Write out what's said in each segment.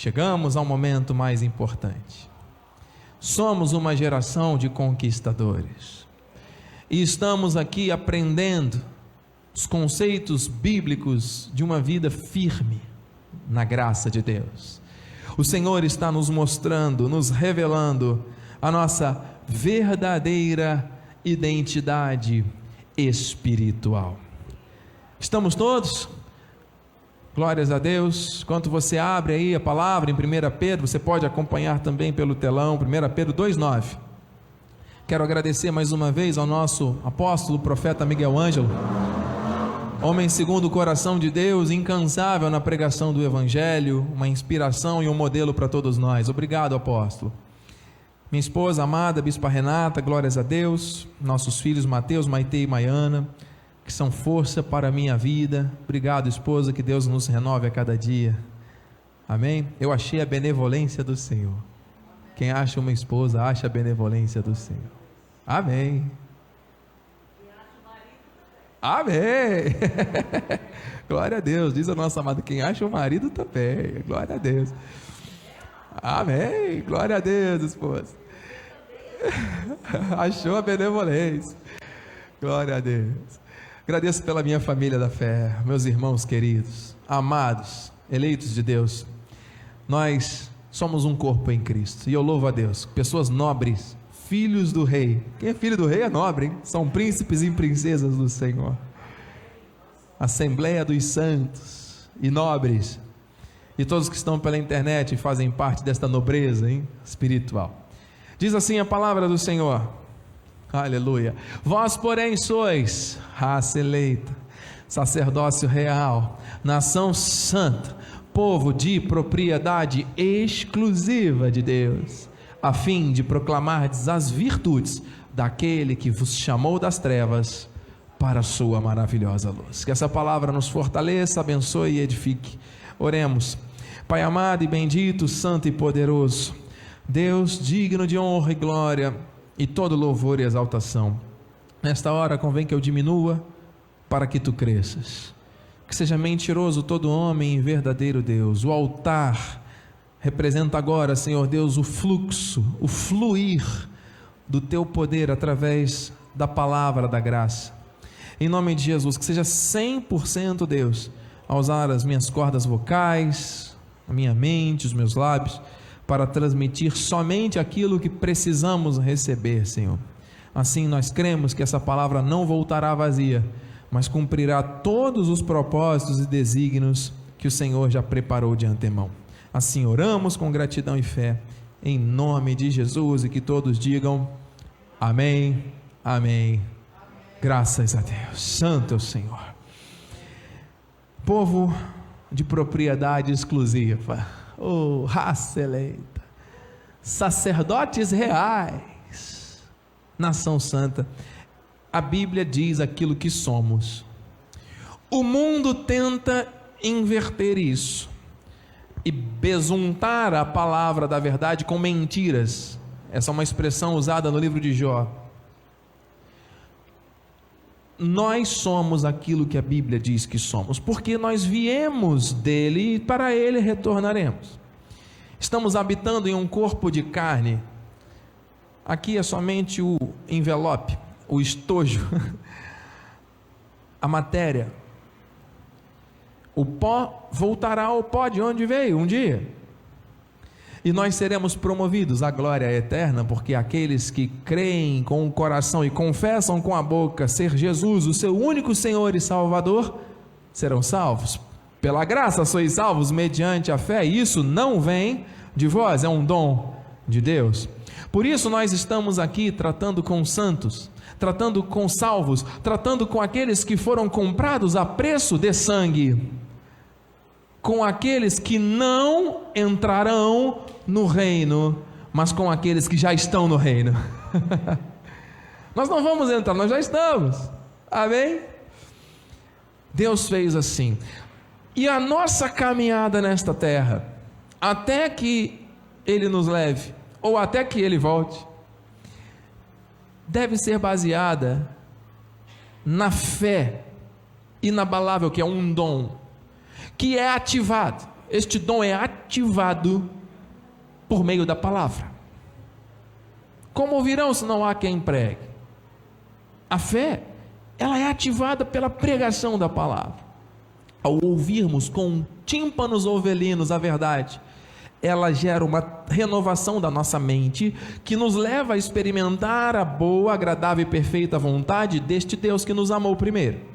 chegamos ao momento mais importante. Somos uma geração de conquistadores. E estamos aqui aprendendo os conceitos bíblicos de uma vida firme na graça de Deus. O Senhor está nos mostrando, nos revelando a nossa verdadeira identidade espiritual. Estamos todos? Glórias a Deus. Enquanto você abre aí a palavra em 1 Pedro, você pode acompanhar também pelo telão, 1 Pedro 2,9. Quero agradecer mais uma vez ao nosso apóstolo, profeta Miguel Ângelo, homem segundo o coração de Deus, incansável na pregação do Evangelho, uma inspiração e um modelo para todos nós. Obrigado, apóstolo. Minha esposa amada, Bispa Renata, glórias a Deus. Nossos filhos Mateus, Maite e Maiana, que são força para a minha vida. Obrigado, esposa, que Deus nos renove a cada dia. Amém? Eu achei a benevolência do Senhor. Quem acha uma esposa, acha a benevolência do Senhor. Amém. Amém. Glória a Deus. Diz a nossa amada, quem acha o marido também. Glória a Deus. Amém. Glória a Deus, esposa. Achou a benevolência. Glória a Deus. Agradeço pela minha família da fé, meus irmãos queridos, amados, eleitos de Deus. Nós somos um corpo em Cristo. E eu louvo a Deus. Pessoas nobres, filhos do rei. Quem é filho do rei é nobre, hein? São príncipes e princesas do Senhor. Assembleia dos santos e nobres. E todos que estão pela internet fazem parte desta nobreza hein? espiritual. Diz assim a palavra do Senhor. Aleluia. Vós, porém, sois raça eleita, sacerdócio real, nação santa, povo de propriedade exclusiva de Deus, a fim de proclamar as virtudes daquele que vos chamou das trevas para a sua maravilhosa luz. Que essa palavra nos fortaleça, abençoe e edifique. Oremos. Pai amado e bendito, santo e poderoso, Deus digno de honra e glória e todo louvor e exaltação. Nesta hora convém que eu diminua para que tu cresças. Que seja mentiroso todo homem e verdadeiro Deus. O altar representa agora, Senhor Deus, o fluxo, o fluir do teu poder através da palavra da graça. Em nome de Jesus, que seja 100% Deus a usar as minhas cordas vocais, a minha mente, os meus lábios para transmitir somente aquilo que precisamos receber, Senhor. Assim nós cremos que essa palavra não voltará vazia, mas cumprirá todos os propósitos e desígnios que o Senhor já preparou de antemão. Assim oramos com gratidão e fé, em nome de Jesus, e que todos digam amém, amém. Graças a Deus. Santo é o Senhor. Povo de propriedade exclusiva oh, raça eleita, sacerdotes reais, nação santa. A Bíblia diz aquilo que somos. O mundo tenta inverter isso e besuntar a palavra da verdade com mentiras. Essa é uma expressão usada no livro de Jó. Nós somos aquilo que a Bíblia diz que somos, porque nós viemos dele e para ele retornaremos. Estamos habitando em um corpo de carne. Aqui é somente o envelope, o estojo, a matéria. O pó voltará ao pó de onde veio um dia e nós seremos promovidos à glória eterna, porque aqueles que creem com o coração e confessam com a boca ser Jesus o seu único Senhor e Salvador, serão salvos. Pela graça sois salvos mediante a fé, e isso não vem de vós, é um dom de Deus. Por isso nós estamos aqui tratando com santos, tratando com salvos, tratando com aqueles que foram comprados a preço de sangue com aqueles que não entrarão no reino, mas com aqueles que já estão no reino. nós não vamos entrar, nós já estamos. Amém? Deus fez assim. E a nossa caminhada nesta terra, até que Ele nos leve, ou até que Ele volte, deve ser baseada na fé inabalável, que é um dom que é ativado. este dom é ativado por meio da palavra. Como ouvirão se não há quem pregue? A fé, ela é ativada pela pregação da palavra. Ao ouvirmos com tímpanos ovelinos a verdade, ela gera uma renovação da nossa mente que nos leva a experimentar a boa, agradável e perfeita vontade deste Deus que nos amou primeiro.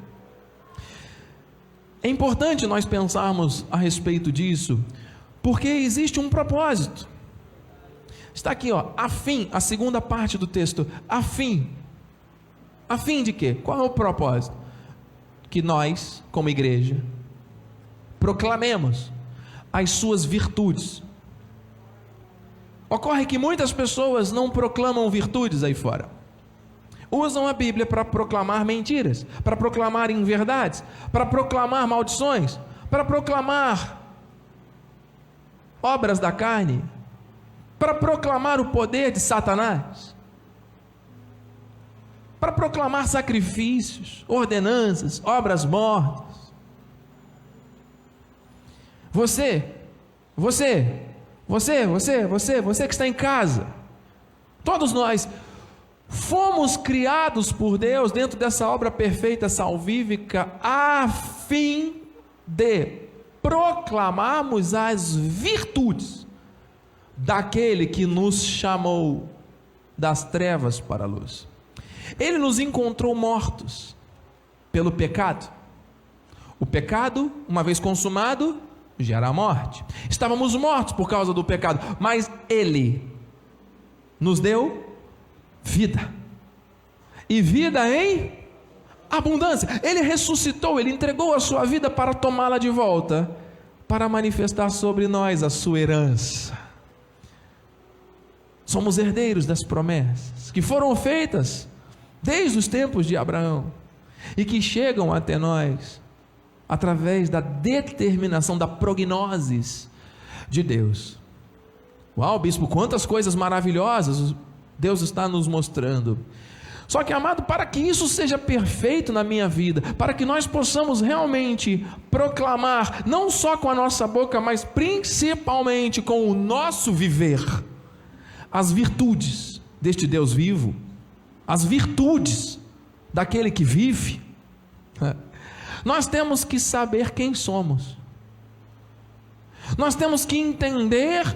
É importante nós pensarmos a respeito disso, porque existe um propósito. Está aqui, ó, a fim, a segunda parte do texto, a fim. A fim de quê? Qual é o propósito? Que nós, como igreja, proclamemos as suas virtudes. Ocorre que muitas pessoas não proclamam virtudes aí fora. Usam a Bíblia para proclamar mentiras, para proclamar inverdades, para proclamar maldições, para proclamar obras da carne, para proclamar o poder de Satanás, para proclamar sacrifícios, ordenanças, obras mortas. Você, você, você, você, você, você que está em casa, todos nós fomos criados por Deus dentro dessa obra perfeita salvífica a fim de proclamarmos as virtudes daquele que nos chamou das trevas para a luz. Ele nos encontrou mortos pelo pecado. O pecado, uma vez consumado, gera a morte. Estávamos mortos por causa do pecado, mas ele nos deu vida. E vida em abundância. Ele ressuscitou, ele entregou a sua vida para tomá-la de volta, para manifestar sobre nós a sua herança. Somos herdeiros das promessas que foram feitas desde os tempos de Abraão e que chegam até nós através da determinação da prognoses de Deus. Uau, bispo, quantas coisas maravilhosas Deus está nos mostrando. Só que, amado, para que isso seja perfeito na minha vida, para que nós possamos realmente proclamar, não só com a nossa boca, mas principalmente com o nosso viver, as virtudes deste Deus vivo, as virtudes daquele que vive, nós temos que saber quem somos, nós temos que entender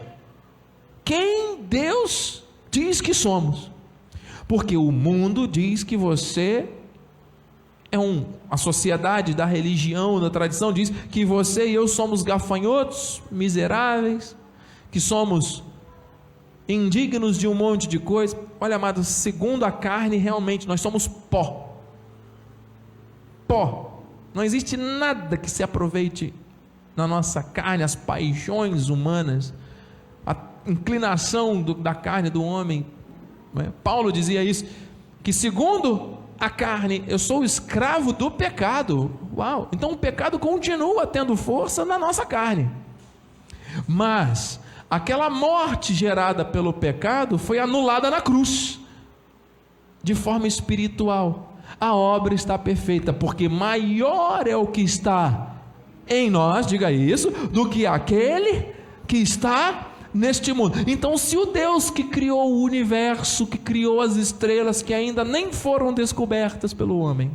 quem Deus diz que somos, porque o mundo diz que você é um, a sociedade da religião, da tradição diz que você e eu somos gafanhotos, miseráveis, que somos indignos de um monte de coisa. Olha, amados, segundo a carne, realmente nós somos pó. Pó. Não existe nada que se aproveite na nossa carne, as paixões humanas, inclinação do, da carne do homem. É? Paulo dizia isso, que segundo a carne, eu sou escravo do pecado. Uau! Então o pecado continua tendo força na nossa carne. Mas aquela morte gerada pelo pecado foi anulada na cruz, de forma espiritual. A obra está perfeita, porque maior é o que está em nós, diga isso, do que aquele que está neste mundo. Então, se o Deus que criou o universo, que criou as estrelas que ainda nem foram descobertas pelo homem,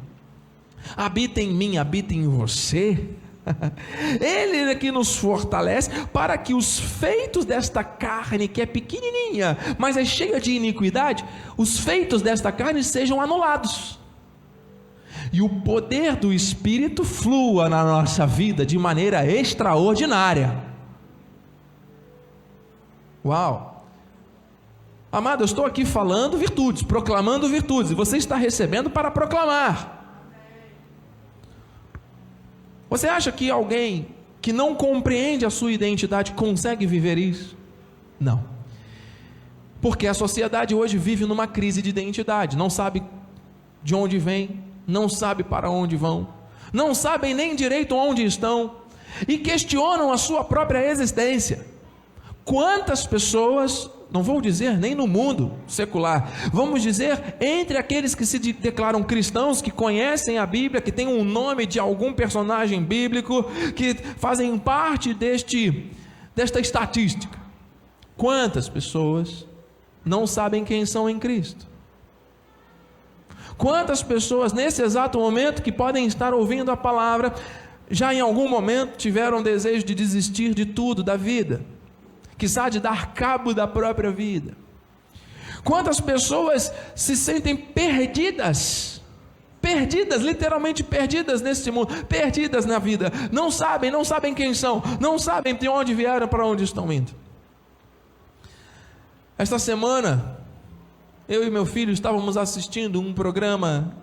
habita em mim, habita em você, Ele é que nos fortalece para que os feitos desta carne, que é pequenininha, mas é cheia de iniquidade, os feitos desta carne sejam anulados. E o poder do Espírito flua na nossa vida de maneira extraordinária. Uau! Amado, eu estou aqui falando virtudes, proclamando virtudes, e você está recebendo para proclamar. Você acha que alguém que não compreende a sua identidade consegue viver isso? Não. Porque a sociedade hoje vive numa crise de identidade, não sabe de onde vem, não sabe para onde vão, não sabem nem direito onde estão e questionam a sua própria existência. Quantas pessoas, não vou dizer nem no mundo secular, vamos dizer entre aqueles que se declaram cristãos, que conhecem a Bíblia, que têm um nome de algum personagem bíblico, que fazem parte deste desta estatística. Quantas pessoas não sabem quem são em Cristo? Quantas pessoas nesse exato momento que podem estar ouvindo a palavra, já em algum momento tiveram desejo de desistir de tudo, da vida, quizá de dar cabo da própria vida? Quantas pessoas se sentem perdidas? Perdidas, literalmente perdidas nesse mundo, perdidas na vida, não sabem, não sabem quem são, não sabem de onde vieram, para onde estão indo. Esta semana, eu e meu filho estávamos assistindo um programa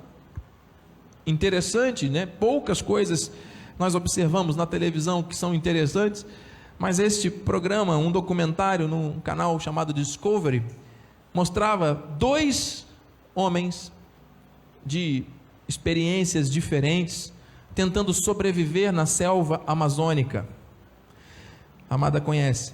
interessante, né? Poucas coisas nós observamos na televisão que são interessantes, mas este programa, um documentário num canal chamado Discovery, mostrava dois homens de experiências diferentes tentando sobreviver na selva amazônica. A Amada conhece.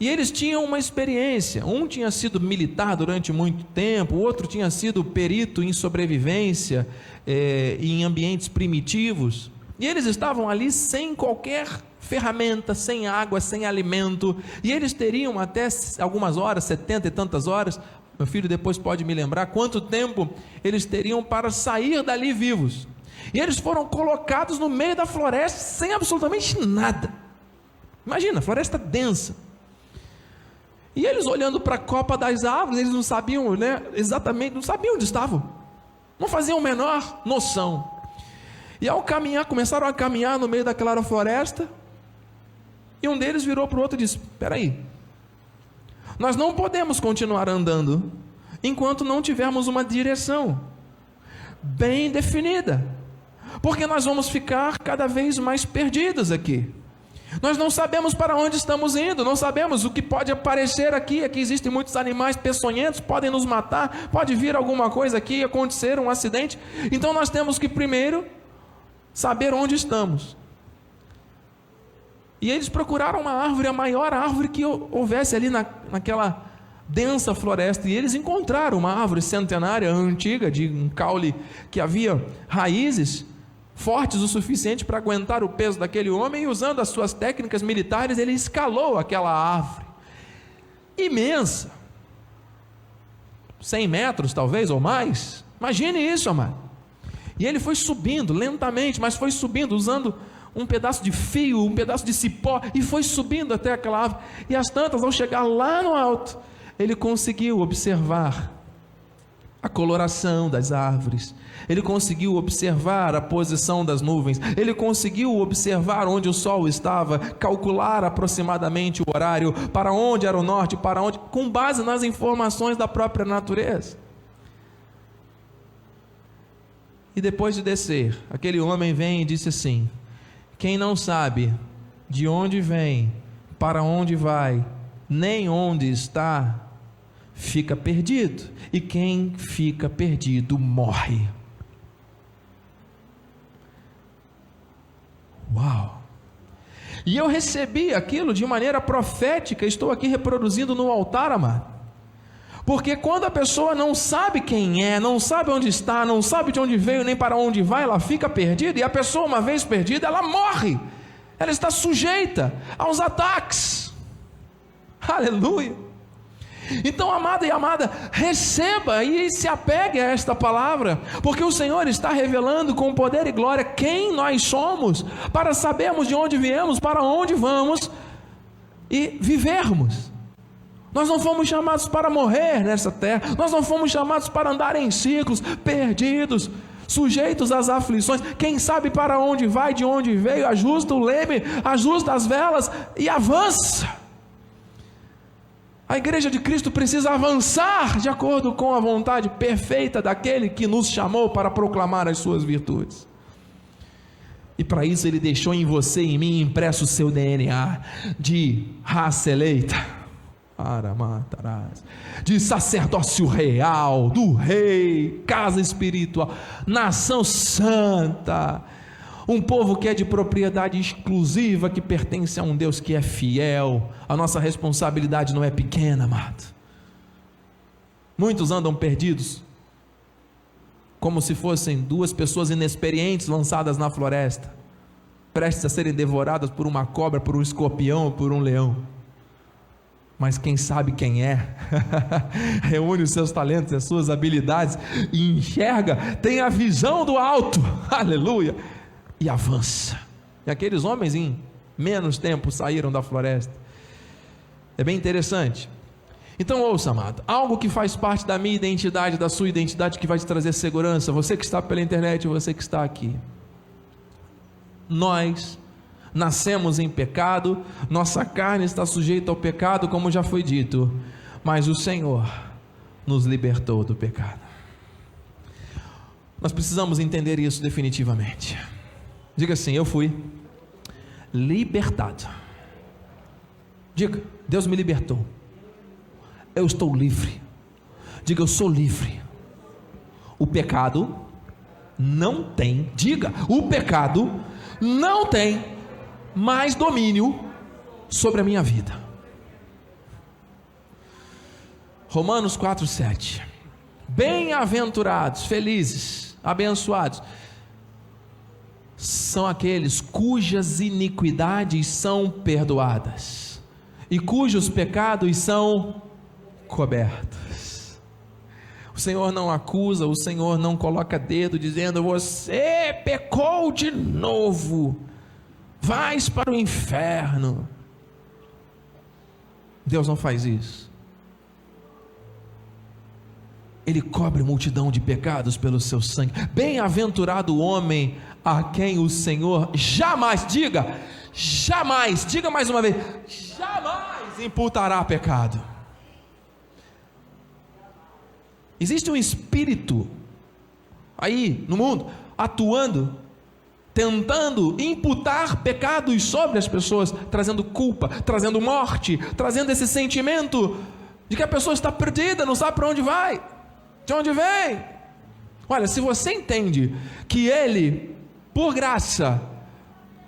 E eles tinham uma experiência. Um tinha sido militar durante muito tempo, o outro tinha sido perito em sobrevivência é, em ambientes primitivos. E eles estavam ali sem qualquer ferramenta, sem água, sem alimento. E eles teriam até algumas horas, setenta e tantas horas. Meu filho depois pode me lembrar quanto tempo eles teriam para sair dali vivos. E eles foram colocados no meio da floresta sem absolutamente nada. Imagina, floresta densa e eles olhando para a copa das árvores, eles não sabiam, né, exatamente, não sabiam onde estavam. Não faziam a menor noção. E ao caminhar, começaram a caminhar no meio daquela floresta, e um deles virou para o outro e disse: Espera aí, nós não podemos continuar andando enquanto não tivermos uma direção bem definida, porque nós vamos ficar cada vez mais perdidos aqui. Nós não sabemos para onde estamos indo, não sabemos o que pode aparecer aqui. Aqui existem muitos animais peçonhentos, podem nos matar, pode vir alguma coisa aqui, acontecer um acidente. Então nós temos que primeiro saber onde estamos. E eles procuraram uma árvore, a maior árvore que houvesse ali na, naquela densa floresta. E eles encontraram uma árvore centenária, antiga, de um caule que havia raízes fortes o suficiente para aguentar o peso daquele homem, e usando as suas técnicas militares, ele escalou aquela árvore imensa 100 metros talvez ou mais. Imagine isso, amado. E ele foi subindo lentamente, mas foi subindo usando um pedaço de fio, um pedaço de cipó e foi subindo até aquela árvore. E as tantas, ao chegar lá no alto, ele conseguiu observar a coloração das árvores, ele conseguiu observar a posição das nuvens, ele conseguiu observar onde o sol estava, calcular aproximadamente o horário, para onde era o norte, para onde, com base nas informações da própria natureza. E depois de descer, aquele homem vem e disse assim: Quem não sabe de onde vem, para onde vai, nem onde está, fica perdido, e quem fica perdido morre. Uau! E eu recebi aquilo de maneira profética, estou aqui reproduzindo no altar, amado. Porque quando a pessoa não sabe quem é, não sabe onde está, não sabe de onde veio nem para onde vai, ela fica perdida, e a pessoa, uma vez perdida, ela morre, ela está sujeita aos ataques. Aleluia! Então, amada e amada, receba e se apegue a esta palavra, porque o Senhor está revelando com poder e glória quem nós somos, para sabermos de onde viemos, para onde vamos e vivermos. Nós não fomos chamados para morrer nessa terra, nós não fomos chamados para andar em ciclos, perdidos, sujeitos às aflições. Quem sabe para onde vai, de onde veio, ajusta o leme, ajusta as velas e avança. A igreja de Cristo precisa avançar de acordo com a vontade perfeita daquele que nos chamou para proclamar as suas virtudes. E para isso ele deixou em você e em mim impresso o seu DNA de raça eleita, de sacerdócio real, do rei, casa espiritual, nação santa Um povo que é de propriedade exclusiva, que pertence a um Deus que é fiel. A nossa responsabilidade não é pequena, amado. Muitos andam perdidos, como se fossem duas pessoas inexperientes lançadas na floresta, prestes a serem devoradas por uma cobra, por um escorpião por um leão mas quem sabe quem é, reúne os seus talentos as suas habilidades e enxerga, tem a visão do alto, aleluia, e avança. E aqueles homens em menos tempo saíram da floresta. É bem interessante. Então ouça, amado, algo que faz parte da minha identidade, da sua identidade, que vai te trazer segurança, você que está pela internet, você que está aqui. Nós nascemos em pecado, nossa carne está sujeita ao pecado, como já foi dito, mas o Senhor nos libertou do pecado. Nós precisamos entender isso definitivamente. Diga assim: Eu fui libertado. Diga, Deus me libertou. Eu estou livre. Diga, eu sou livre. O pecado não tem, diga, o pecado não tem mais domínio sobre a minha vida. Romanos 4:7. Bem-aventurados, felizes, abençoados são aqueles cujas iniquidades são perdoadas e cujos pecados são cobertos. O Senhor não acusa, o Senhor não coloca dedo dizendo: Você pecou de novo vais para o inferno. Deus não faz isso. Ele cobre multidão de pecados pelo seu sangue. Bem-aventurado o homem a quem o Senhor jamais, diga, jamais, diga mais uma vez, jamais imputará pecado. Existe um espírito aí no mundo atuando tentando imputar pecados sobre as pessoas, trazendo culpa, trazendo morte, trazendo esse sentimento de que a pessoa está perdida, não sabe para onde vai, de onde vem. Olha, se você entende que Ele, por graça,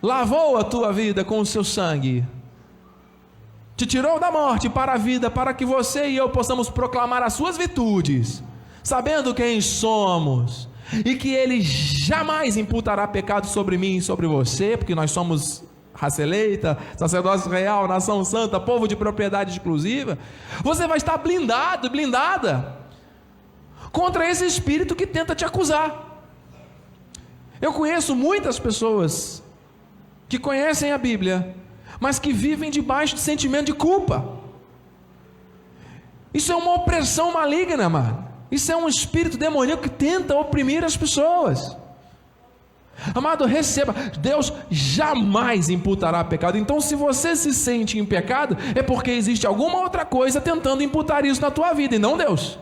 lavou a tua vida com o seu sangue, te tirou da morte para a vida, para que você e eu possamos proclamar as suas virtudes, sabendo quem somos, e que ele jamais imputará pecado sobre mim e sobre você, porque nós somos raça eleita, sacerdócio real, nação santa, povo de propriedade exclusiva, você vai estar blindado, blindada contra esse espírito que tenta te acusar. Eu conheço muitas pessoas que conhecem a Bíblia, mas que vivem debaixo de sentimento de culpa. Isso é uma opressão maligna, mano. Isso é um espírito demoníaco que tenta oprimir as pessoas. Amado, receba, Deus jamais imputará pecado. Então, se você se sente em pecado, é porque existe alguma outra coisa tentando imputar isso na tua vida, e não Deus.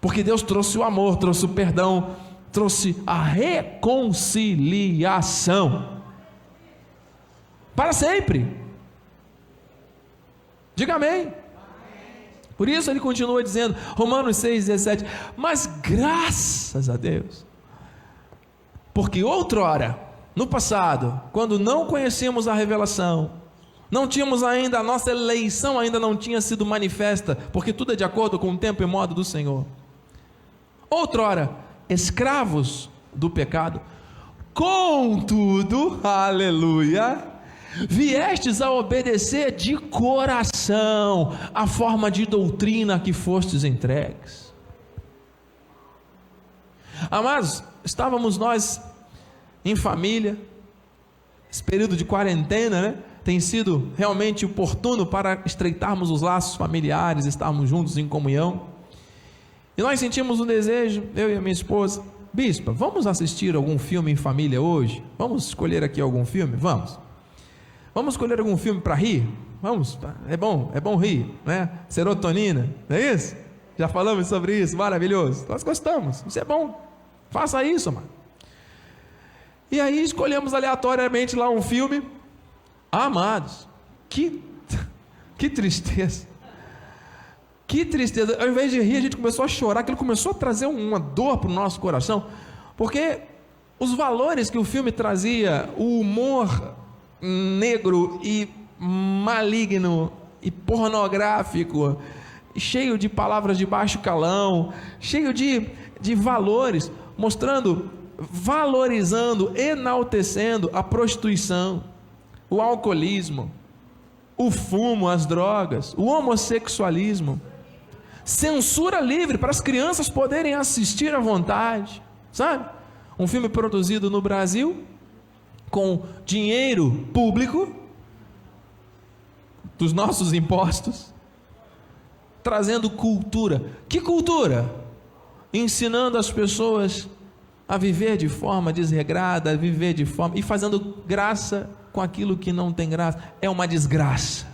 Porque Deus trouxe o amor, trouxe o perdão, trouxe a reconciliação para sempre. Diga amém. Por isso ele continua dizendo, Romanos 6,17: Mas graças a Deus, porque outrora, no passado, quando não conhecíamos a revelação, não tínhamos ainda, a nossa eleição ainda não tinha sido manifesta, porque tudo é de acordo com o tempo e modo do Senhor. Outrora, escravos do pecado, contudo, aleluia, viestes a obedecer de coração a forma de doutrina que fostes entregues. Amados, estávamos nós em família, esse período de quarentena, né? Tem sido realmente oportuno para estreitarmos os laços familiares, estarmos juntos em comunhão. E nós sentimos um desejo, eu e a minha esposa, bispa, vamos assistir algum filme em família hoje? Vamos escolher aqui algum filme? Vamos. Vamos escolher algum filme para rir? Vamos, é bom, é bom rir, né? Serotonina, não é isso? Já falamos sobre isso, maravilhoso. Nós gostamos, isso é bom. Faça isso, mano. E aí escolhemos aleatoriamente lá um filme. Amados, que, que tristeza. Que tristeza. Ao invés de rir, a gente começou a chorar, aquilo começou a trazer uma dor para o nosso coração. Porque os valores que o filme trazia, o humor negro e maligno e pornográfico, cheio de palavras de baixo calão, cheio de, de valores, mostrando, valorizando, enaltecendo a prostituição, o alcoolismo, o fumo, as drogas, o homossexualismo. Censura livre para as crianças poderem assistir à vontade, sabe? Um filme produzido no Brasil com dinheiro público dos nossos impostos, trazendo cultura. Que cultura? Ensinando as pessoas a viver de forma desregrada, a viver de forma e fazendo graça com aquilo que não tem graça. É uma desgraça.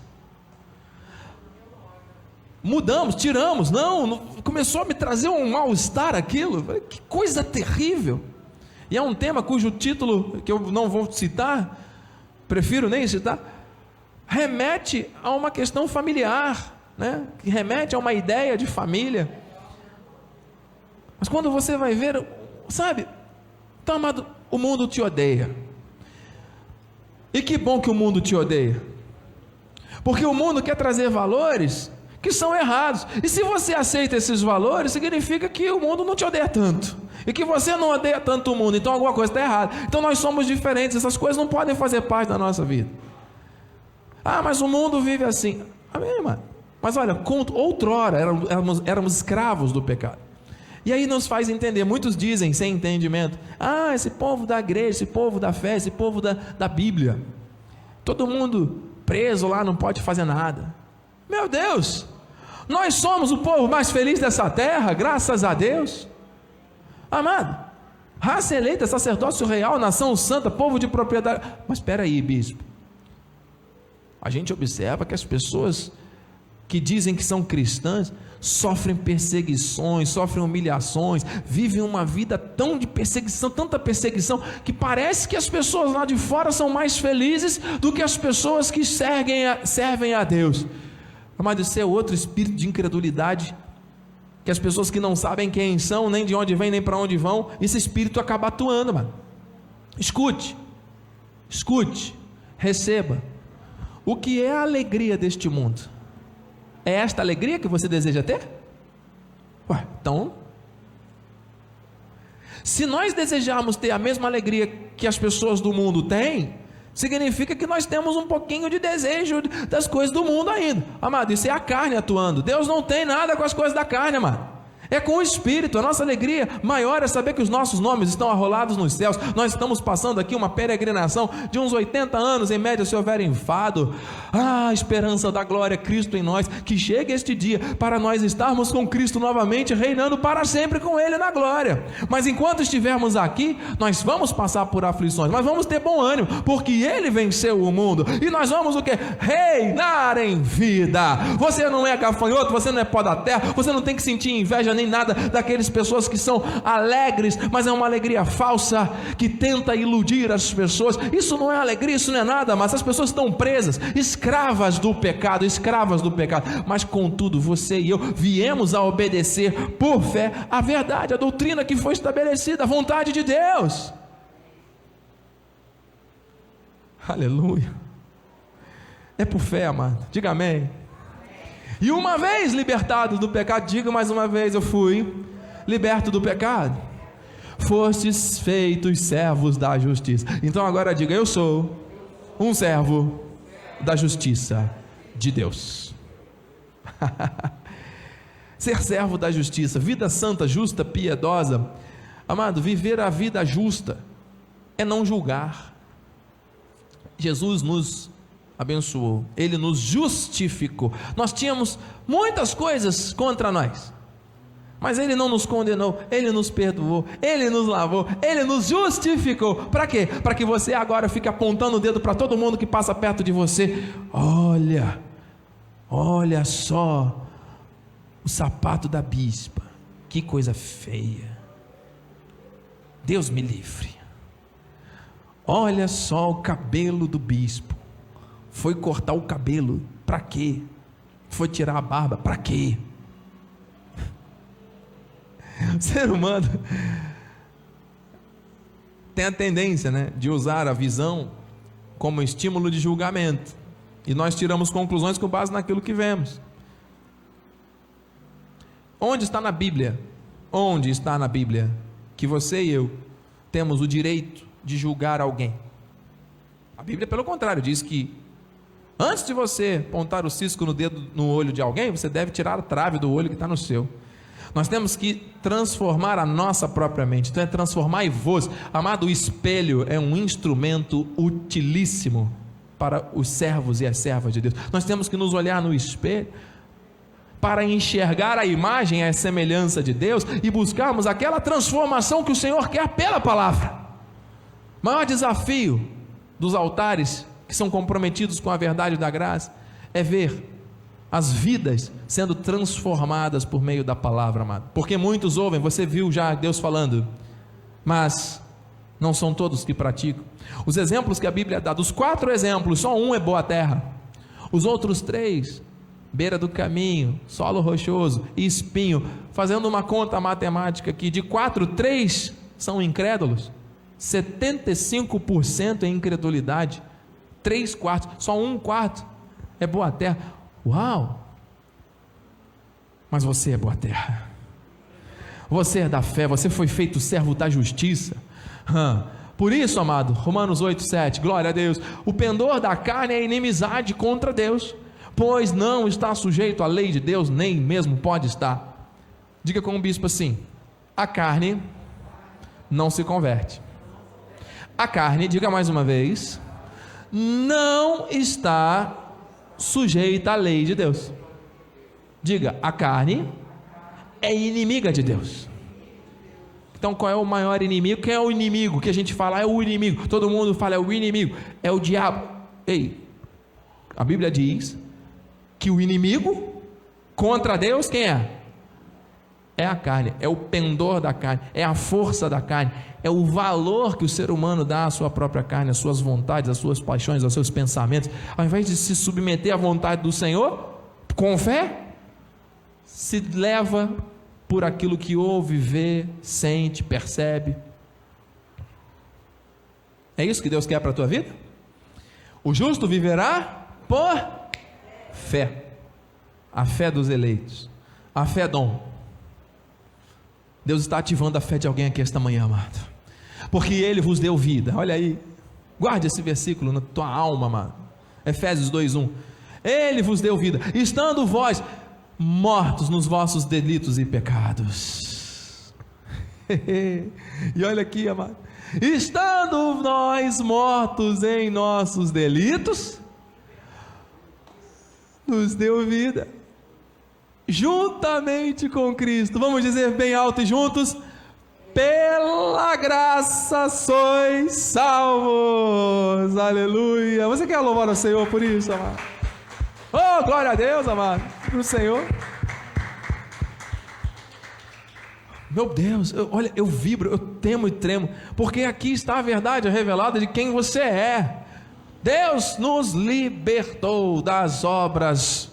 Mudamos, tiramos, não, não começou a me trazer um mal-estar aquilo. Que coisa terrível. E é um tema cujo título, que eu não vou citar, prefiro nem citar, remete a uma questão familiar, né? que remete a uma ideia de família. Mas quando você vai ver, sabe, então, amado, o mundo te odeia. E que bom que o mundo te odeia. Porque o mundo quer trazer valores que são errados. E se você aceita esses valores, significa que o mundo não te odeia tanto. E que você não odeia tanto o mundo, então alguma coisa está errada. Então nós somos diferentes, essas coisas não podem fazer parte da nossa vida. Ah, mas o mundo vive assim. Amém, irmã? Mas olha, outrora éramos, éramos escravos do pecado. E aí nos faz entender, muitos dizem sem entendimento: ah, esse povo da igreja, esse povo da fé, esse povo da, da Bíblia, todo mundo preso lá não pode fazer nada. Meu Deus, nós somos o povo mais feliz dessa terra, graças a Deus. Amado, raça eleita, sacerdócio real, nação santa, povo de propriedade. Mas espera aí, bispo. A gente observa que as pessoas que dizem que são cristãs sofrem perseguições, sofrem humilhações, vivem uma vida tão de perseguição, tanta perseguição, que parece que as pessoas lá de fora são mais felizes do que as pessoas que servem a, servem a Deus. Mas isso é outro espírito de incredulidade que as pessoas que não sabem quem são, nem de onde vêm, nem para onde vão, esse espírito acaba atuando, mano. Escute, escute, receba. O que é a alegria deste mundo? É esta alegria que você deseja ter? Ué, então. Se nós desejarmos ter a mesma alegria que as pessoas do mundo têm, significa que nós temos um pouquinho de desejo das coisas do mundo ainda. Amado, isso é a carne atuando. Deus não tem nada com as coisas da carne, amado. É com o Espírito, a nossa alegria maior é saber que os nossos nomes estão arrolados nos céus. Nós estamos passando aqui uma peregrinação de uns 80 anos, em média, se houver enfado. Ah, esperança da glória, Cristo em nós. Que chegue este dia para nós estarmos com Cristo novamente, reinando para sempre com Ele na glória. Mas enquanto estivermos aqui, nós vamos passar por aflições, mas vamos ter bom ânimo, porque Ele venceu o mundo e nós vamos o que? Reinar em vida. Você não é gafanhoto, você não é pó da terra, você não tem que sentir inveja nem nada daquelas pessoas que são alegres, mas é uma alegria falsa que tenta iludir as pessoas. Isso não é alegria, isso não é nada, mas as pessoas estão presas, escravas do pecado, escravas do pecado. Mas contudo, você e eu viemos a obedecer por fé a verdade, a doutrina que foi estabelecida, a vontade de Deus. Aleluia. É por fé, amado. Diga amém. E uma vez libertado do pecado, diga mais uma vez: eu fui liberto do pecado. Fostes feitos servos da justiça. Então agora diga: eu sou um servo da justiça de Deus. Ser servo da justiça, vida santa, justa, piedosa. Amado, viver a vida justa é não julgar. Jesus nos abençoou, ele nos justificou. Nós tínhamos muitas coisas contra nós, mas ele não nos condenou, ele nos perdoou, ele nos lavou, ele nos justificou. Para quê? Para que você agora fique apontando o dedo para todo mundo que passa perto de você. Olha, olha só o sapato da bispa, que coisa feia. Deus me livre. Olha só o cabelo do bispo foi cortar o cabelo, para quê? Foi tirar a barba, para quê? O ser humano tem a tendência né, de usar a visão como estímulo de julgamento. E nós tiramos conclusões com base naquilo que vemos. Onde está na Bíblia? Onde está na Bíblia que você e eu temos o direito de julgar alguém? A Bíblia, pelo contrário, diz que antes de você apontar o cisco no dedo no olho de alguém, você deve tirar a trave do olho que está no seu. Nós temos que transformar a nossa própria mente, então é transformar e vos. Amado, o espelho é um instrumento utilíssimo para os servos e as servas de Deus. Nós temos que nos olhar no espelho para enxergar a imagem a semelhança de Deus e buscarmos aquela transformação que o Senhor quer pela palavra. Maior desafio dos altares que são comprometidos com a verdade da graça é ver as vidas sendo transformadas por meio da palavra, amado. Porque muitos ouvem, você viu já Deus falando, mas não são todos que praticam. Os exemplos que a Bíblia dá, dos quatro exemplos, só um é boa terra. Os outros três, beira do caminho, solo rochoso e espinho. Fazendo uma conta matemática aqui, de quatro, três são incrédulos. 75% é incredulidade. Três quartos, só um quarto é boa terra. Uau! Mas você é boa terra. Você é da fé, você foi feito servo da justiça. Por isso, amado, Romanos 8, 7, glória a Deus. O pendor da carne é inimizade contra Deus, pois não está sujeito à lei de Deus, nem mesmo pode estar. Diga com o bispo assim: a carne não se converte. A carne, diga mais uma vez, não está sujeita à lei de Deus. Diga, a carne é inimiga de Deus. Então, qual é o maior inimigo? Quem é o inimigo que a gente fala? É o inimigo. Todo mundo fala é o inimigo. É o diabo. Ei, a Bíblia diz que o inimigo contra Deus, quem é? É a carne, é o pendor da carne, é a força da carne, é o valor que o ser humano dá à sua própria carne, às suas vontades, às suas paixões, aos seus pensamentos. Ao invés de se submeter à vontade do Senhor, com fé, se leva por aquilo que ouve, vê, sente, percebe. É isso que Deus quer para a tua vida? O justo viverá por fé. A fé dos eleitos. A fé dom. Deus está ativando a fé de alguém aqui esta manhã, amado. Porque Ele vos deu vida. Olha aí. Guarde esse versículo na tua alma, amado. Efésios 2:1. Ele vos deu vida, estando vós mortos nos vossos delitos e pecados. e olha aqui, amado. Estando nós mortos em nossos delitos, nos deu vida juntamente com Cristo. Vamos dizer bem alto e juntos: pela graça sois salvos. Aleluia. Você quer louvar o Senhor por isso, amado? Oh, glória a Deus, amado. Para o Senhor. Meu Deus, eu, olha, eu vibro, eu temo e tremo, porque aqui está a verdade revelada de quem você é. Deus nos libertou das obras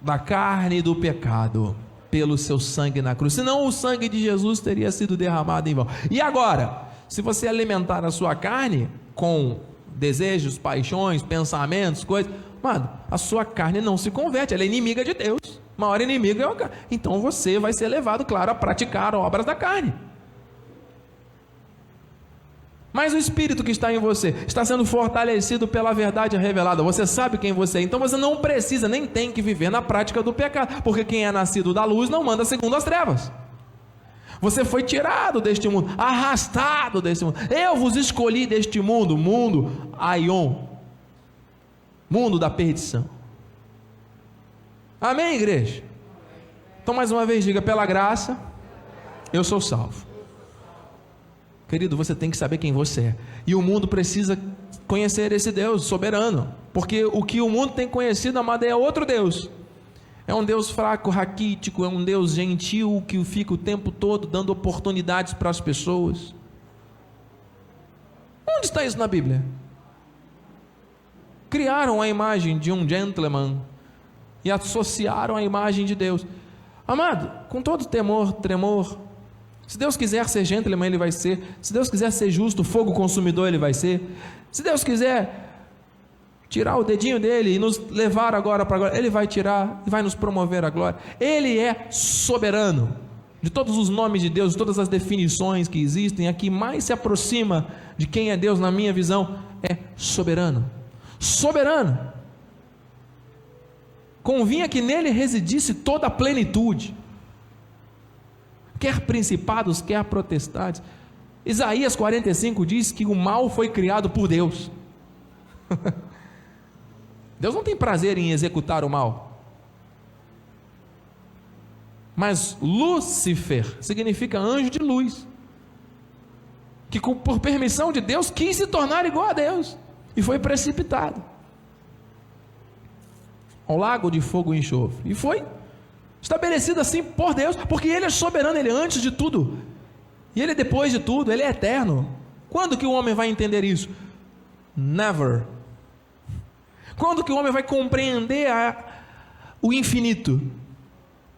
da carne e do pecado pelo seu sangue na cruz. Senão o sangue de Jesus teria sido derramado em vão. E agora, se você alimentar a sua carne com desejos, paixões, pensamentos, coisas, mano, a sua carne não se converte, ela é inimiga de Deus. Maior inimigo é o carne. Então você vai ser levado, claro, a praticar obras da carne. Mas o espírito que está em você está sendo fortalecido pela verdade revelada. Você sabe quem você é. Então você não precisa nem tem que viver na prática do pecado, porque quem é nascido da luz não manda segundo as trevas. Você foi tirado deste mundo, arrastado deste mundo. Eu vos escolhi deste mundo, mundo Aion, mundo da perdição. Amém, igreja? Então, mais uma vez, diga: pela graça, eu sou salvo. Querido, você tem que saber quem você é. E o mundo precisa conhecer esse Deus soberano. Porque o que o mundo tem conhecido, amado, é outro Deus. É um Deus fraco, raquítico, é um Deus gentil que fica o tempo todo dando oportunidades para as pessoas. Onde está isso na Bíblia? Criaram a imagem de um gentleman e associaram a imagem de Deus. Amado, com todo temor, tremor, Se Deus quiser ser gentleman, ele vai ser. Se Deus quiser ser justo, fogo consumidor, ele vai ser. Se Deus quiser tirar o dedinho dele e nos levar agora para a glória, ele vai tirar e vai nos promover a glória. Ele é soberano. De todos os nomes de Deus, de todas as definições que existem, a que mais se aproxima de quem é Deus, na minha visão, é soberano. Soberano. Convinha que nele residisse toda a plenitude quer principados, quer protestados. Isaías 45 diz que o mal foi criado por Deus. Deus não tem prazer em executar o mal. Mas Lúcifer significa anjo de luz, que por permissão de Deus quis se tornar igual a Deus e foi precipitado ao lago de fogo e enxofre. E foi estabelecido assim por Deus, porque Ele é soberano, Ele é antes de tudo, e Ele é depois de tudo, Ele é eterno. Quando que o homem vai entender isso? Never. Quando que o homem vai compreender a, o infinito?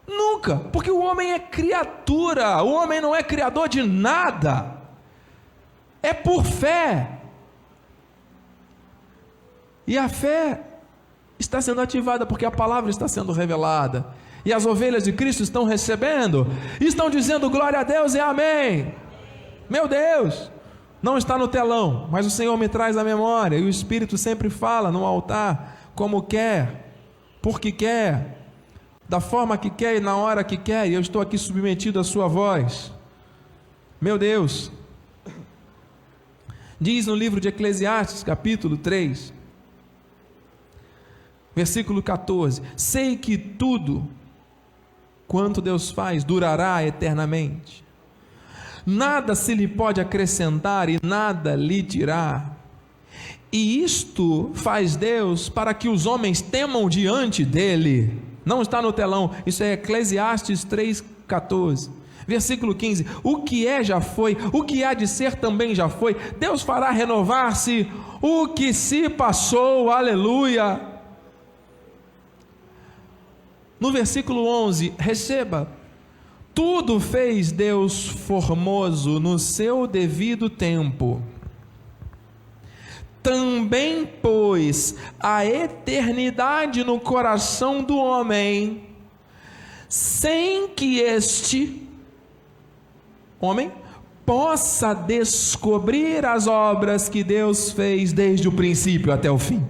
Nunca, porque o homem é criatura, o homem não é criador de nada, é por fé. E a fé está sendo ativada porque a palavra está sendo revelada e as ovelhas de Cristo estão recebendo, estão dizendo glória a Deus e amém. Meu Deus, não está no telão, mas o Senhor me traz a memória e o Espírito sempre fala no altar como quer, porque quer, da forma que quer e na hora que quer, e eu estou aqui submetido à Sua voz. Meu Deus, diz no livro de Eclesiastes, capítulo 3, versículo 14: Sei que tudo quanto Deus faz durará eternamente. Nada se lhe pode acrescentar e nada lhe tirar. E isto faz Deus para que os homens temam diante dele. Não está no telão, isso é Eclesiastes 3,14. Versículo 15: O que é já foi, o que há de ser também já foi. Deus fará renovar-se o que se passou, aleluia. No versículo 11, receba: tudo fez Deus formoso no seu devido tempo. Também pôs a eternidade no coração do homem, sem que este homem possa descobrir as obras que Deus fez desde o princípio até o fim.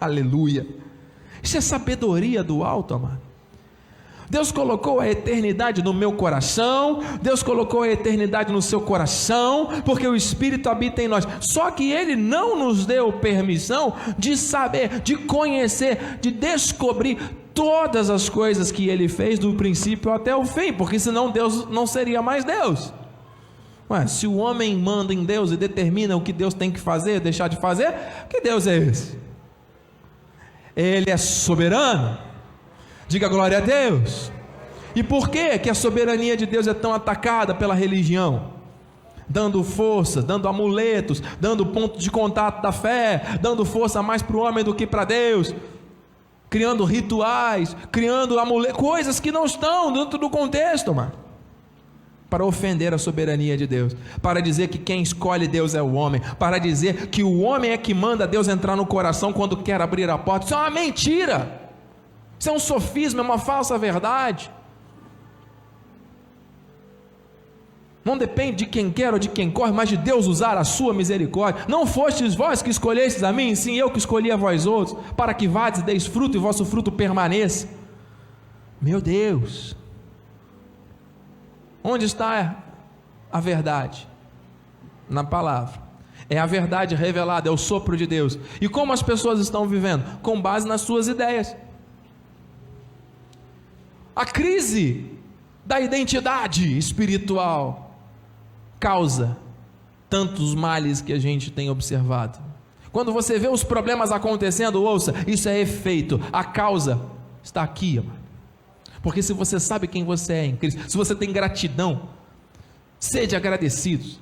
Aleluia. Isso é sabedoria do alto, amado. Deus colocou a eternidade no meu coração, Deus colocou a eternidade no seu coração, porque o Espírito habita em nós. Só que Ele não nos deu permissão de saber, de conhecer, de descobrir todas as coisas que Ele fez do princípio até o fim, porque senão Deus não seria mais Deus. Ué, se o homem manda em Deus e determina o que Deus tem que fazer, deixar de fazer, que Deus é esse? Ele é soberano. Diga glória a Deus. E por que que a soberania de Deus é tão atacada pela religião? Dando força, dando amuletos, dando ponto de contato da fé, dando força mais para o homem do que para Deus, criando rituais, criando amuletos, coisas que não estão dentro do contexto, mano para ofender a soberania de Deus, para dizer que quem escolhe Deus é o homem, para dizer que o homem é que manda Deus entrar no coração quando quer abrir a porta. Isso é uma mentira. Isso é um sofisma, é uma falsa verdade. Não depende de quem quer ou de quem corre, mas de Deus usar a sua misericórdia. Não fostes vós que escolhestes a mim, sim eu que escolhi a vós outros, para que vades e deis fruto e vosso fruto permaneça. Meu Deus, Onde está a verdade? Na palavra. É a verdade revelada, é o sopro de Deus. E como as pessoas estão vivendo? Com base nas suas ideias. A crise da identidade espiritual causa tantos males que a gente tem observado. Quando você vê os problemas acontecendo, ouça, isso é efeito, a causa está aqui. Porque se você sabe quem você é em Cristo, se você tem gratidão, sede agradecidos.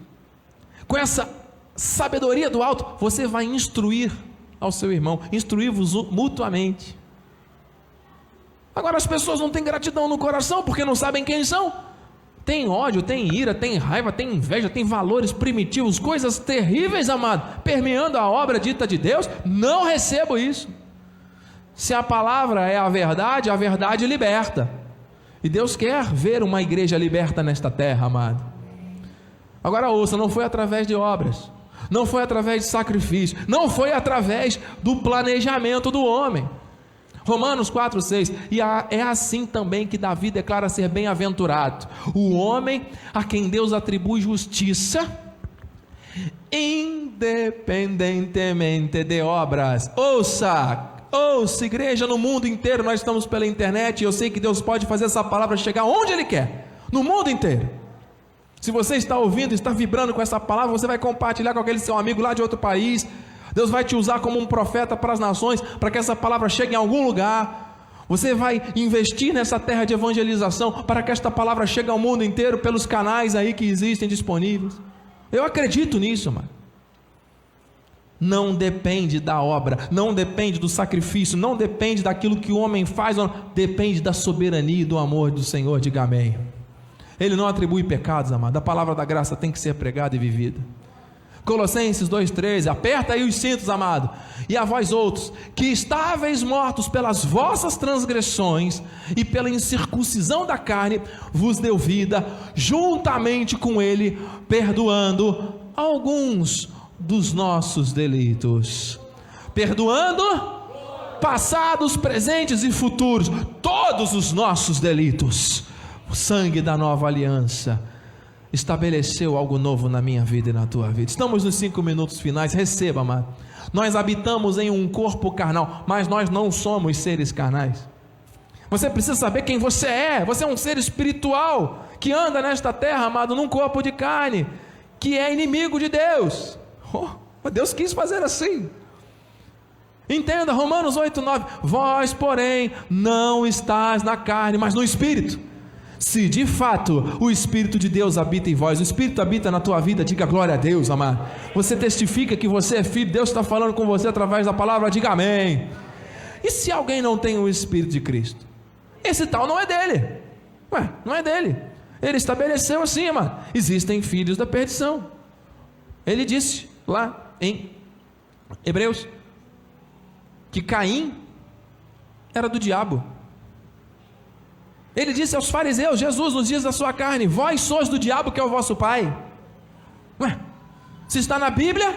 Com essa sabedoria do alto, você vai instruir ao seu irmão, instruir-vos mutuamente. Agora as pessoas não têm gratidão no coração porque não sabem quem são. tem ódio, tem ira, tem raiva, tem inveja, tem valores primitivos, coisas terríveis, amado, permeando a obra dita de Deus, não recebo isso. Se a palavra é a verdade, a verdade liberta. E Deus quer ver uma igreja liberta nesta terra, amado. Agora ouça, não foi através de obras, não foi através de sacrifício, não foi através do planejamento do homem. Romanos 4, 6. E é assim também que Davi declara ser bem-aventurado: o homem a quem Deus atribui justiça, independentemente de obras. Ouça, ouça, igreja no mundo inteiro, nós estamos pela internet e eu sei que Deus pode fazer essa palavra chegar onde Ele quer, no mundo inteiro. Se você está ouvindo, está vibrando com essa palavra, você vai compartilhar com aquele seu amigo lá de outro país Deus vai te usar como um profeta para as nações, para que essa palavra chegue em algum lugar. Você vai investir nessa terra de evangelização para que esta palavra chegue ao mundo inteiro pelos canais aí que existem disponíveis. Eu acredito nisso, mano. Não depende da obra, não depende do sacrifício, não depende daquilo que o homem faz, depende da soberania e do amor do Senhor. Diga amém. Ele não atribui pecados, amado. A palavra da graça tem que ser pregada e vivida. Colossenses 2,13, aperta aí os cintos, amado. E a vós outros, que estáveis mortos pelas vossas transgressões e pela incircuncisão da carne, vos deu vida, juntamente com ele, perdoando alguns dos nossos delitos. Perdoando passados, presentes e futuros, todos os nossos delitos. O sangue da nova aliança estabeleceu algo novo na minha vida e na tua vida. Estamos nos cinco minutos finais. Receba, amado. Nós habitamos em um corpo carnal, mas nós não somos seres carnais. Você precisa saber quem você é. Você é um ser espiritual que anda nesta terra, amado, num corpo de carne, que é inimigo de Deus. Oh, Deus quis fazer assim. Entenda, Romanos 8, 9. Vós, porém, não estás na carne, mas no espírito se de fato o Espírito de Deus habita em vós, o Espírito habita na tua vida, diga glória a Deus, amado. Você testifica que você é filho, Deus está falando com você através da palavra, diga amém. E se alguém não tem o Espírito de Cristo? Esse tal não é dele. Ué, não é dele. Ele estabeleceu assim, amado. Existem filhos da perdição. Ele disse lá em Hebreus que Caim era do diabo. Ele disse aos fariseus, Jesus, nos dias da sua carne: Vós sois do diabo que é o vosso pai. Ué, se está na Bíblia,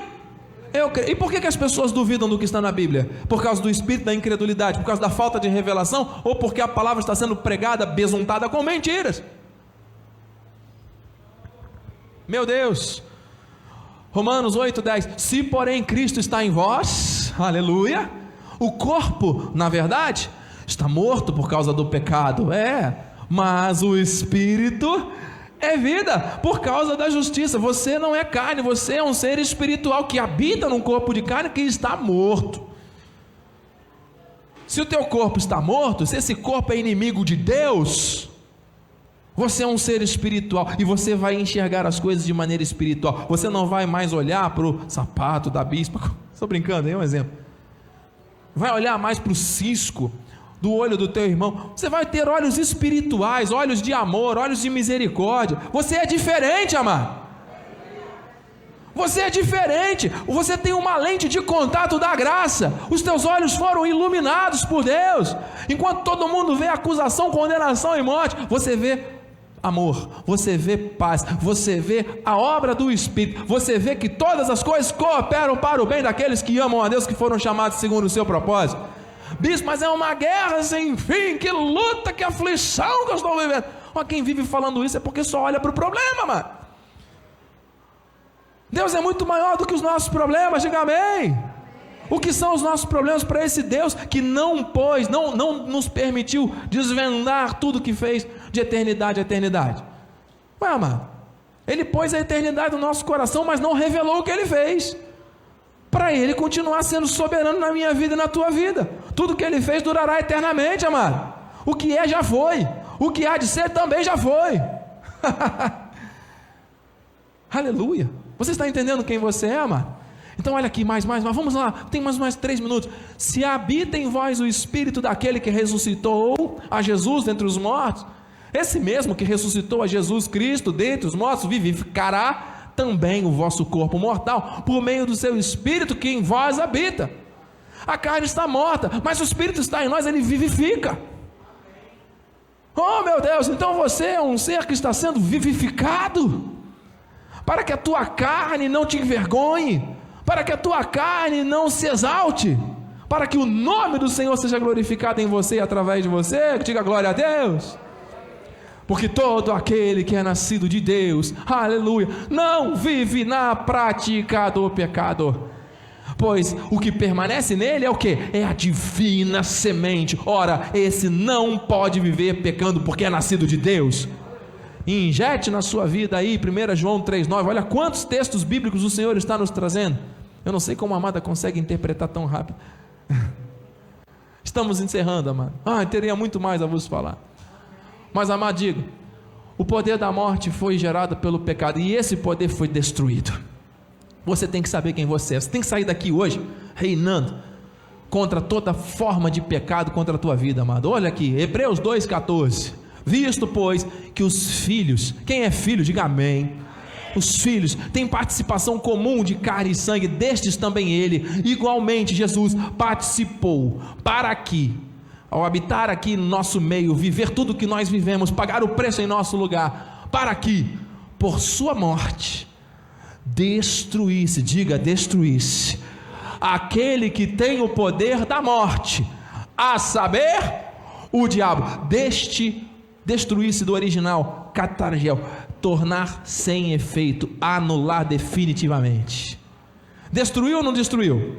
eu creio. E por que, que as pessoas duvidam do que está na Bíblia? Por causa do espírito da incredulidade, por causa da falta de revelação, ou porque a palavra está sendo pregada, besuntada com mentiras? Meu Deus, Romanos 8, 10: Se porém Cristo está em vós, aleluia, o corpo, na verdade, está morto por causa do pecado. É, mas o espírito é vida por causa da justiça. Você não é carne, você é um ser espiritual que habita num corpo de carne que está morto. Se o teu corpo está morto, se esse corpo é inimigo de Deus, você é um ser espiritual e você vai enxergar as coisas de maneira espiritual. Você não vai mais olhar para o sapato da bispa. Estou brincando, é um exemplo. Vai olhar mais para o cisco do olho do teu irmão. Você vai ter olhos espirituais, olhos de amor, olhos de misericórdia. Você é diferente, amado. Você é diferente. Você tem uma lente de contato da graça. Os teus olhos foram iluminados por Deus. Enquanto todo mundo vê acusação, condenação e morte, você vê amor, você vê paz, você vê a obra do Espírito, você vê que todas as coisas cooperam para o bem daqueles que amam a Deus, que foram chamados segundo o seu propósito. Bispo, mas é uma guerra sem fim, que luta, que aflição que eu estou vivendo. Mas quem vive falando isso é porque só olha para o problema, mano. Deus é muito maior do que os nossos problemas, diga amém. O que são os nossos problemas para esse Deus que não pôs, não, não nos permitiu desvendar tudo que fez de eternidade a eternidade? Ué, amado, Ele pôs a eternidade no nosso coração, mas não revelou o que Ele fez para Ele continuar sendo soberano na minha vida e na tua vida. Tudo que Ele fez durará eternamente, amado. O que é já foi, o que há de ser também já foi. Aleluia. Você está entendendo quem você é, amado? Então olha aqui, mais, mais, mais, vamos lá, tem mais mais três minutos. Se habita em vós o Espírito daquele que ressuscitou a Jesus dentre os mortos, Esse mesmo que ressuscitou a Jesus Cristo dentre os mortos vivificará também o vosso corpo mortal por meio do seu espírito que em vós habita. A carne está morta, mas o espírito está em nós, ele vivifica. Oh meu Deus, então você é um ser que está sendo vivificado, para que a tua carne não te envergonhe, para que a tua carne não se exalte, para que o nome do Senhor seja glorificado em você e através de você, que diga glória a Deus. Porque todo aquele que é nascido de Deus, aleluia, não vive na prática do pecado pois o que permanece nele é o que? É a divina semente. Ora, esse não pode viver pecando porque é nascido de Deus. E injete na sua vida aí, 1 João 3,9. Olha quantos textos bíblicos o Senhor está nos trazendo. Eu não sei como a amada consegue interpretar tão rápido. Estamos encerrando, amado. Ah, teria muito mais a vos falar. Mas, amado, diga: o poder da morte foi gerado pelo pecado e esse poder foi destruído. Você tem que saber quem você é. Você tem que sair daqui hoje reinando contra toda forma de pecado contra a tua vida, amado. Olha aqui, Hebreus 2,14. Visto, pois, que os filhos, quem é filho, diga amém. Os filhos têm participação comum de carne e sangue, destes também ele, igualmente Jesus participou, para que, ao habitar aqui no nosso meio, viver tudo o que nós vivemos, pagar o preço em nosso lugar, para que, por sua morte, destruísse, diga destruísse, aquele que tem o poder da morte, a saber, o diabo, deste destruísse do original, catargel, tornar sem efeito, anular definitivamente. Destruiu ou não destruiu?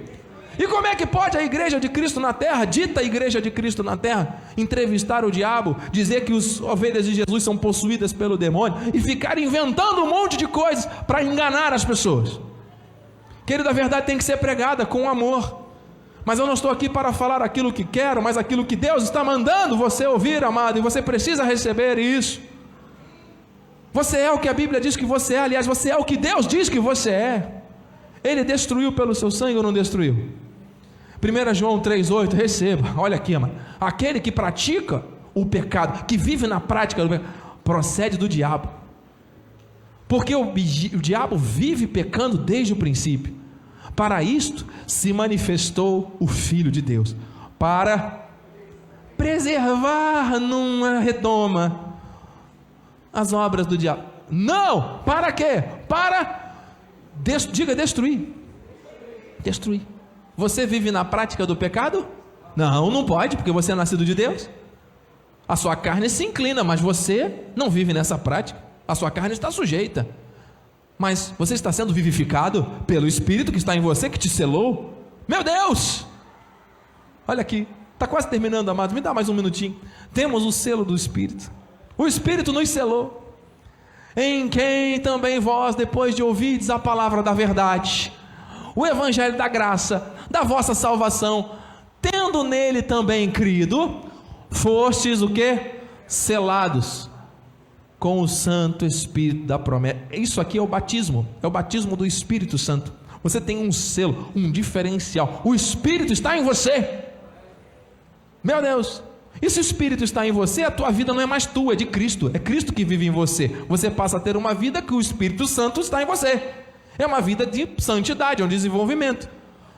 E como é que pode a igreja de Cristo na terra, dita igreja de Cristo na terra, entrevistar o diabo, dizer que as ovelhas de Jesus são possuídas pelo demônio e ficar inventando um monte de coisas para enganar as pessoas? Querido, a verdade tem que ser pregada com amor. Mas eu não estou aqui para falar aquilo que quero, mas aquilo que Deus está mandando você ouvir, amado, e você precisa receber isso. Você é o que a Bíblia diz que você é, aliás, você é o que Deus diz que você é. Ele destruiu pelo seu sangue ou não destruiu? 1 João 3,8, receba, olha aqui, mano. Aquele que pratica o pecado, que vive na prática do pecado, procede do diabo. Porque o, o diabo vive pecando desde o princípio. Para isto se manifestou o Filho de Deus, para preservar numa redoma as obras do diabo. Não! Para quê? Para Des, diga destruir. Destruir. Você vive na prática do pecado? Não, não pode, porque você é nascido de Deus. A sua carne se inclina, mas você não vive nessa prática. A sua carne está sujeita. Mas você está sendo vivificado pelo Espírito que está em você, que te selou. Meu Deus! Olha aqui, está quase terminando, amado. Me dá mais um minutinho. Temos o selo do Espírito. O Espírito nos selou em quem também vós, depois de ouvirdes a palavra da verdade, o evangelho da graça, da vossa salvação, tendo nele também crido, fostes o que? Selados com o Santo Espírito da promessa. Isso aqui é o batismo, é o batismo do Espírito Santo. Você tem um selo, um diferencial. O Espírito está em você. Meu Deus, e se o Espírito está em você, a tua vida não é mais tua, é de Cristo. É Cristo que vive em você. Você passa a ter uma vida que o Espírito Santo está em você. É uma vida de santidade, é um desenvolvimento.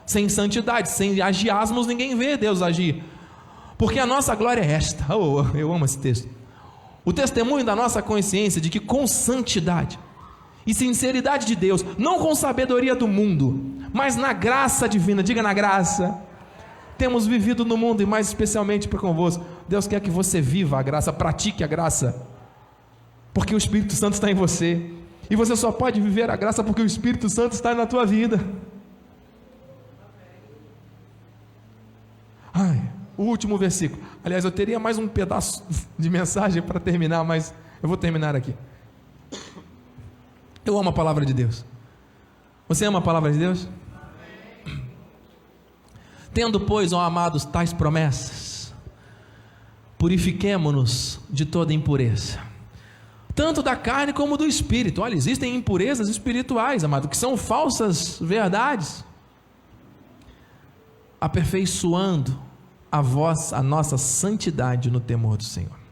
Sem santidade, sem agiasmos, ninguém vê Deus agir. Porque a nossa glória é esta. Oh, eu amo esse texto. O testemunho da nossa consciência de que com santidade e sinceridade de Deus, não com sabedoria do mundo, mas na graça divina, diga na graça temos vivido no mundo e mais especialmente para convosco. Deus quer que você viva a graça, pratique a graça, porque o Espírito Santo está em você. E você só pode viver a graça porque o Espírito Santo está na tua vida. Ai, o último versículo. Aliás, eu teria mais um pedaço de mensagem para terminar, mas eu vou terminar aqui. Eu amo a palavra de Deus. Você ama a palavra de Deus? Tendo, pois, ó amados, tais promessas, purifiquemo-nos de toda impureza, tanto da carne como do espírito. Olha, existem impurezas espirituais, amado, que são falsas verdades, aperfeiçoando a voz, a nossa santidade no temor do Senhor.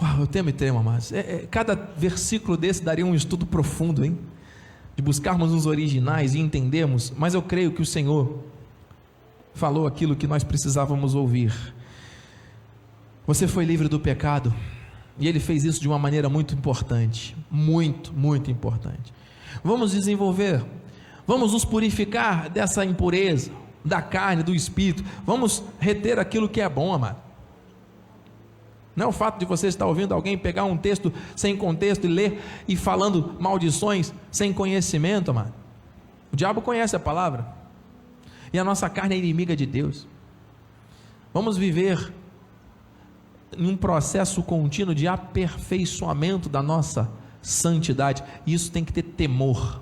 Uau, eu temo e tremo, amados. É, é, cada versículo desse daria um estudo profundo, hein? De buscarmos os originais e entendermos, mas eu creio que o Senhor falou aquilo que nós precisávamos ouvir. Você foi livre do pecado, e Ele fez isso de uma maneira muito importante, muito, muito importante. Vamos desenvolver, vamos nos purificar dessa impureza, da carne, do espírito, vamos reter aquilo que é bom, amado. Não é o fato de você estar ouvindo alguém pegar um texto sem contexto e ler e falando maldições sem conhecimento, amado. O diabo conhece a palavra. E a nossa carne é inimiga de Deus. Vamos viver em um processo contínuo de aperfeiçoamento da nossa santidade. E isso tem que ter temor.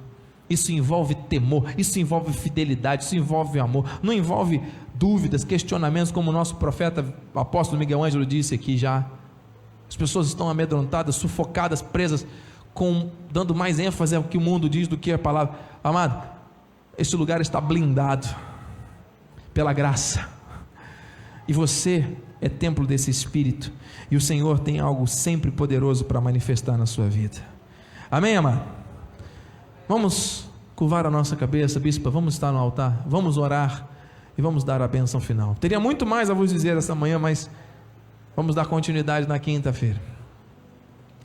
Isso envolve temor, isso envolve fidelidade, isso envolve amor, não envolve dúvidas, questionamentos, como o nosso profeta, apóstolo Miguel Ângelo disse aqui já. As pessoas estão amedrontadas, sufocadas, presas, com, dando mais ênfase ao que o mundo diz do que a palavra. Amado, esse lugar está blindado pela graça, e você é templo desse Espírito, e o Senhor tem algo sempre poderoso para manifestar na sua vida. Amém, amado? Vamos curvar a nossa cabeça, bispa, vamos estar no altar, vamos orar e vamos dar a bênção final. Teria muito mais a vos dizer essa manhã, mas vamos dar continuidade na quinta-feira.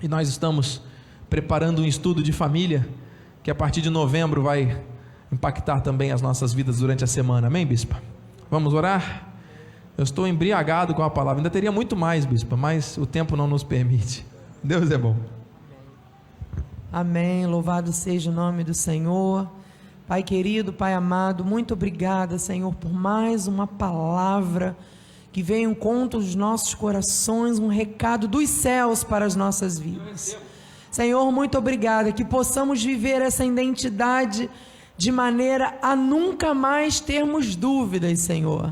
E nós estamos preparando um estudo de família que a partir de novembro vai impactar também as nossas vidas durante a semana. Amém, bispa? Vamos orar? Eu estou embriagado com a palavra. Ainda teria muito mais, bispa, mas o tempo não nos permite. Deus é bom. Amém. Louvado seja o nome do Senhor. Pai querido, Pai amado, muito obrigada, Senhor, por mais uma palavra que veio contra os nossos corações, um recado dos céus para as nossas vidas. Senhor, muito obrigada que possamos viver essa identidade de maneira a nunca mais termos dúvidas, Senhor.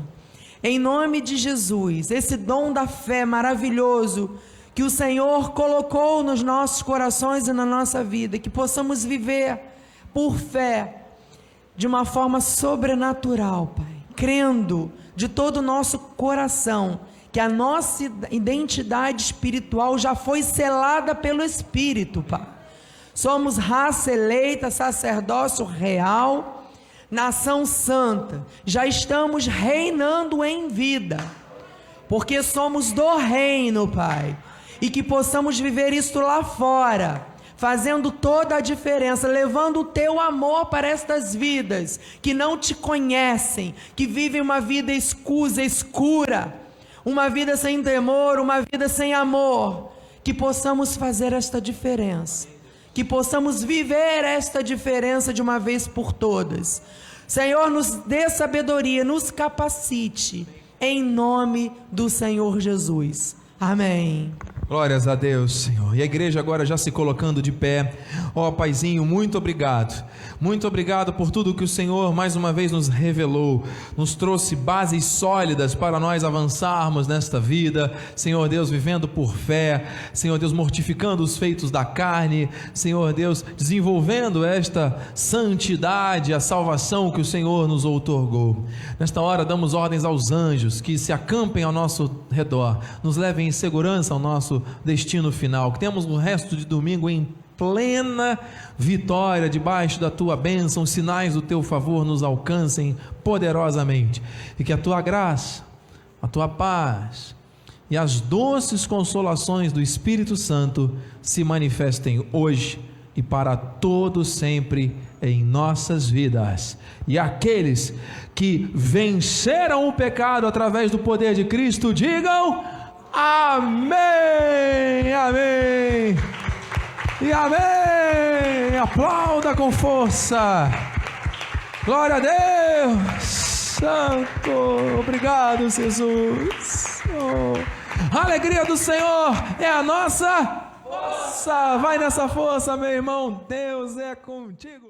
Em nome de Jesus, esse dom da fé maravilhoso que o Senhor colocou nos nossos corações e na nossa vida, que possamos viver por fé de uma forma sobrenatural, Pai, crendo de todo o nosso coração que a nossa identidade espiritual já foi selada pelo Espírito, Pai. Somos raça eleita, sacerdócio real, nação santa, já estamos reinando em vida, porque somos do reino, Pai e que possamos viver isso lá fora, fazendo toda a diferença, levando o teu amor para estas vidas que não te conhecem, que vivem uma vida escusa, escura, uma vida sem temor, uma vida sem amor, que possamos fazer esta diferença, que possamos viver esta diferença de uma vez por todas. Senhor, nos dê sabedoria, nos capacite, em nome do Senhor Jesus. Amém. Glórias a Deus, Senhor. E a igreja agora já se colocando de pé. Ó oh, Paizinho, muito obrigado. Muito obrigado por tudo que o Senhor mais uma vez nos revelou, nos trouxe bases sólidas para nós avançarmos nesta vida. Senhor Deus, vivendo por fé. Senhor Deus, mortificando os feitos da carne. Senhor Deus, desenvolvendo esta santidade, a salvação que o Senhor nos outorgou. Nesta hora, damos ordens aos anjos que se acampem ao nosso redor, nos levem em segurança ao destino final. Que temos o resto de domingo em plena vitória debaixo da tua bênção, os sinais do teu favor nos alcancem poderosamente e que a tua graça, a tua paz e as doces consolações do Espírito Santo se manifestem hoje e para todo sempre em nossas vidas. E aqueles que venceram o pecado através do poder de Cristo, digam: Amém! Amém! E amém! Aplauda com força! Glória a Deus! Santo! Obrigado, Jesus! Oh. A alegria do Senhor é a nossa força! Vai nessa força, meu irmão! Deus é contigo!